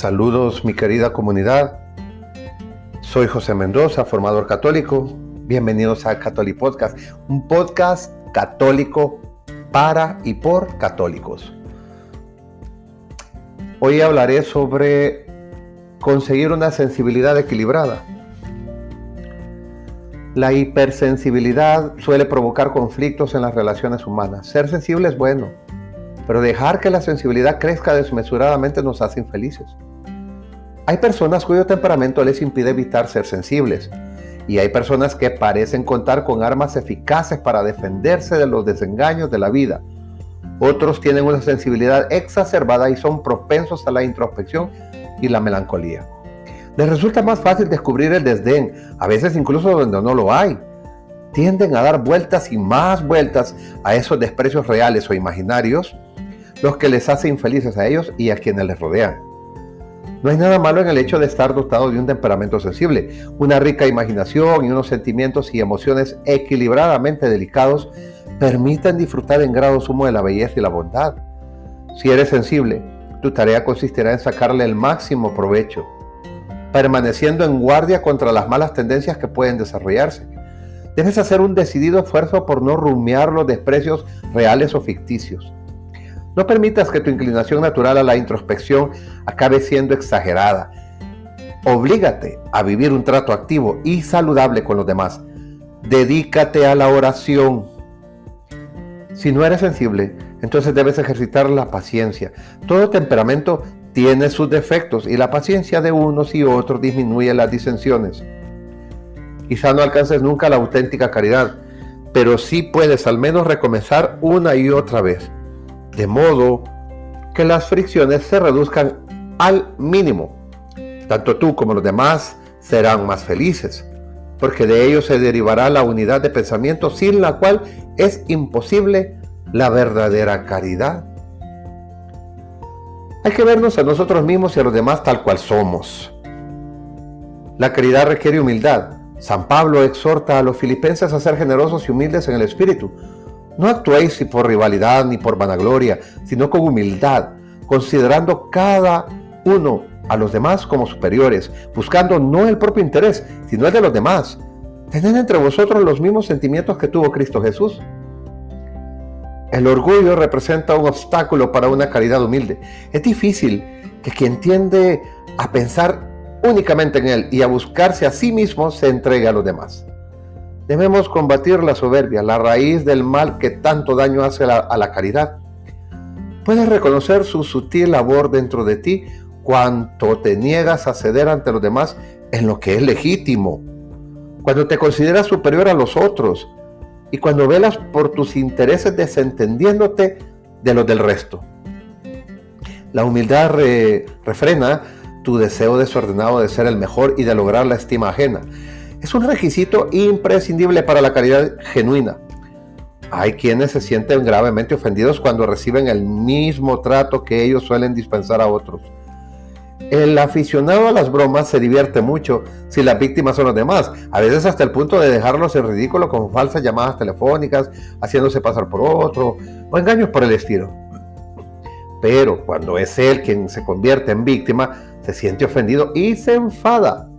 Saludos mi querida comunidad. Soy José Mendoza, formador católico. Bienvenidos a Catholic Podcast, un podcast católico para y por católicos. Hoy hablaré sobre conseguir una sensibilidad equilibrada. La hipersensibilidad suele provocar conflictos en las relaciones humanas. Ser sensible es bueno, pero dejar que la sensibilidad crezca desmesuradamente nos hace infelices. Hay personas cuyo temperamento les impide evitar ser sensibles y hay personas que parecen contar con armas eficaces para defenderse de los desengaños de la vida. Otros tienen una sensibilidad exacerbada y son propensos a la introspección y la melancolía. Les resulta más fácil descubrir el desdén, a veces incluso donde no lo hay. Tienden a dar vueltas y más vueltas a esos desprecios reales o imaginarios, los que les hace infelices a ellos y a quienes les rodean. No hay nada malo en el hecho de estar dotado de un temperamento sensible. Una rica imaginación y unos sentimientos y emociones equilibradamente delicados permiten disfrutar en grado sumo de la belleza y la bondad. Si eres sensible, tu tarea consistirá en sacarle el máximo provecho, permaneciendo en guardia contra las malas tendencias que pueden desarrollarse. Debes hacer un decidido esfuerzo por no rumiar los desprecios reales o ficticios. No permitas que tu inclinación natural a la introspección acabe siendo exagerada. Oblígate a vivir un trato activo y saludable con los demás. Dedícate a la oración. Si no eres sensible, entonces debes ejercitar la paciencia. Todo temperamento tiene sus defectos y la paciencia de unos y otros disminuye las disensiones. Quizá no alcances nunca la auténtica caridad, pero sí puedes al menos recomenzar una y otra vez de modo que las fricciones se reduzcan al mínimo. Tanto tú como los demás serán más felices, porque de ello se derivará la unidad de pensamiento sin la cual es imposible la verdadera caridad. Hay que vernos a nosotros mismos y a los demás tal cual somos. La caridad requiere humildad. San Pablo exhorta a los filipenses a ser generosos y humildes en el espíritu, no actuéis por rivalidad ni por vanagloria, sino con humildad, considerando cada uno a los demás como superiores, buscando no el propio interés, sino el de los demás. Tened entre vosotros los mismos sentimientos que tuvo Cristo Jesús. El orgullo representa un obstáculo para una caridad humilde. Es difícil que quien tiende a pensar únicamente en él y a buscarse a sí mismo se entregue a los demás. Debemos combatir la soberbia, la raíz del mal que tanto daño hace a la, caridad. Puedes reconocer su sutil labor dentro de ti cuando te niegas a ceder ante los demás en lo que es legítimo, cuando te consideras superior a los otros y cuando velas por tus intereses desentendiéndote de los del resto. La humildad refrena tu deseo desordenado de ser el mejor y de lograr la estima ajena es un requisito imprescindible para la caridad genuina. Hay quienes se sienten gravemente ofendidos cuando reciben el mismo trato que ellos suelen dispensar a otros. El aficionado a las bromas se divierte mucho si las víctimas son los demás, a veces hasta el punto de dejarlos en ridículo con falsas llamadas telefónicas, haciéndose pasar por otro o engaños por el estilo. Pero cuando es él quien se convierte en víctima, se siente ofendido y se enfada.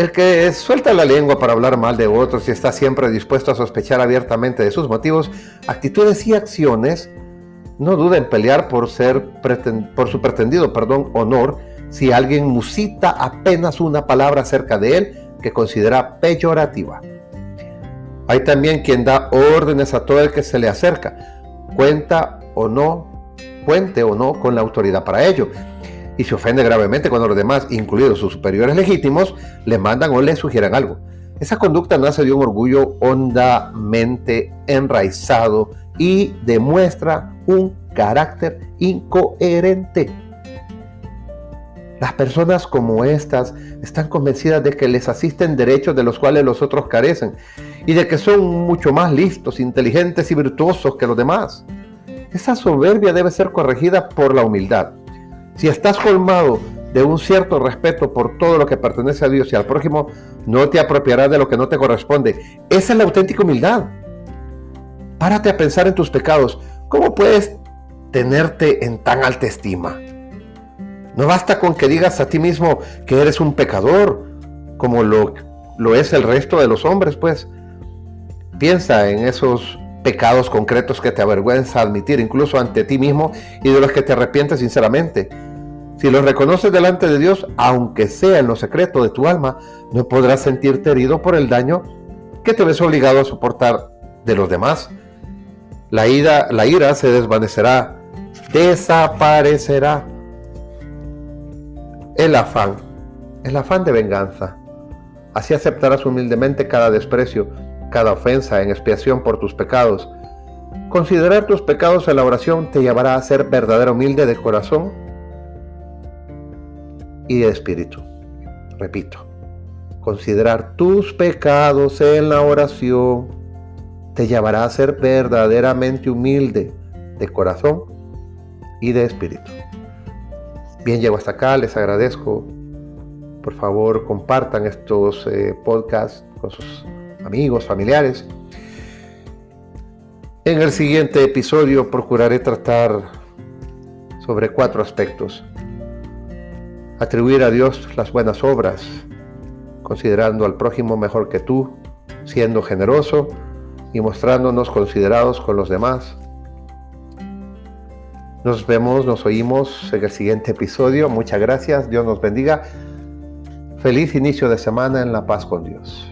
El que suelta la lengua para hablar mal de otros y está siempre dispuesto a sospechar abiertamente de sus motivos, actitudes y acciones, no duda en pelear por, ser, por su pretendido perdón, honor si alguien musita apenas una palabra acerca de él que considera peyorativa. Hay también quien da órdenes a todo el que se le acerca, cuenta o no, cuente o no con la autoridad para ello y se ofende gravemente cuando los demás, incluidos sus superiores legítimos, le mandan o le sugieren algo. Esa conducta nace de un orgullo hondamente enraizado y demuestra un carácter incoherente. Las personas como estas están convencidas de que les asisten derechos de los cuales los otros carecen y de que son mucho más listos, inteligentes y virtuosos que los demás. Esa soberbia debe ser corregida por la humildad. Si estás colmado de un cierto respeto por todo lo que pertenece a Dios y al prójimo, no te apropiarás de lo que no te corresponde. Esa es la auténtica humildad. Párate a pensar en tus pecados. ¿Cómo puedes tenerte en tan alta estima? No basta con que digas a ti mismo que eres un pecador, como lo, lo es el resto de los hombres, pues. Piensa en esos pecados concretos que te avergüenza admitir, incluso ante ti mismo, y de los que te arrepientes sinceramente. Si los reconoces delante de Dios, aunque sea en lo secreto de tu alma, no podrás sentirte herido por el daño que te ves obligado a soportar de los demás. La ira, la ira se desvanecerá, desaparecerá. El afán, el afán de venganza. Así aceptarás humildemente cada desprecio, cada ofensa en expiación por tus pecados. Considerar tus pecados en la oración te llevará a ser verdadero humilde de corazón y de espíritu. Repito, considerar tus pecados en la oración te llevará a ser verdaderamente humilde de corazón y de espíritu. Bien, llego hasta acá, les agradezco. Por favor, compartan estos eh, podcasts con sus amigos, familiares. En el siguiente episodio procuraré tratar sobre cuatro aspectos. Atribuir a Dios las buenas obras, considerando al prójimo mejor que tú, siendo generoso y mostrándonos considerados con los demás. Nos vemos, nos oímos en el siguiente episodio. Muchas gracias, Dios nos bendiga. Feliz inicio de semana en la paz con Dios.